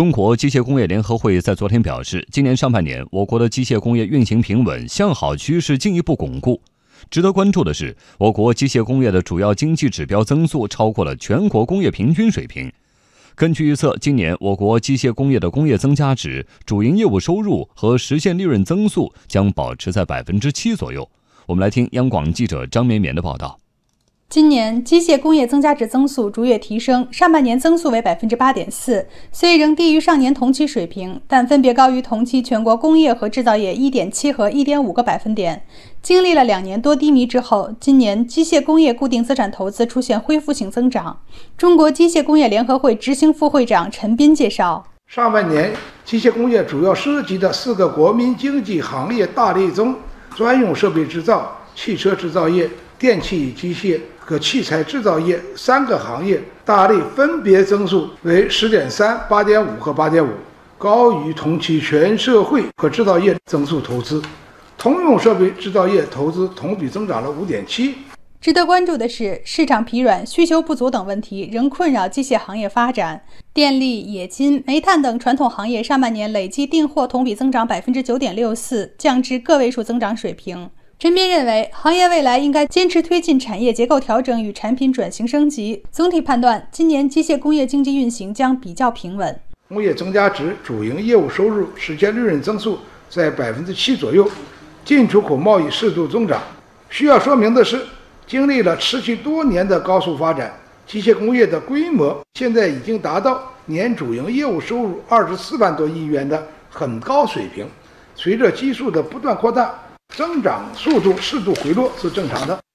中国机械工业联合会在昨天表示，今年上半年我国的机械工业运行平稳，向好趋势进一步巩固。值得关注的是，我国机械工业的主要经济指标增速超过了全国工业平均水平。根据预测，今年我国机械工业的工业增加值、主营业务收入和实现利润增速将保持在百分之七左右。我们来听央广记者张绵绵的报道。今年机械工业增加值增速逐月提升，上半年增速为百分之八点四，虽仍低于上年同期水平，但分别高于同期全国工业和制造业一点七和一点五个百分点。经历了两年多低迷之后，今年机械工业固定资产投资出现恢复性增长。中国机械工业联合会执行副会长陈斌介绍，上半年机械工业主要涉及的四个国民经济行业大类中，专用设备制造、汽车制造业、电气与机械。和器材制造业三个行业大类分别增速为十点三、八点五和八点五，高于同期全社会和制造业增速投资。通用设备制造业投资同比增长了五点七。值得关注的是，市场疲软、需求不足等问题仍困扰机械行业发展。电力、冶金、煤炭等传统行业上半年累计订货同比增长百分之九点六四，降至个位数增长水平。陈斌认为，行业未来应该坚持推进产业结构调整与产品转型升级。总体判断，今年机械工业经济运行将比较平稳。工业增加值、主营业务收入、实现利润增速在百分之七左右，进出口贸易适度增长。需要说明的是，经历了持续多年的高速发展，机械工业的规模现在已经达到年主营业务收入二十四万多亿元的很高水平。随着基数的不断扩大。增长速度适度回落是正常的。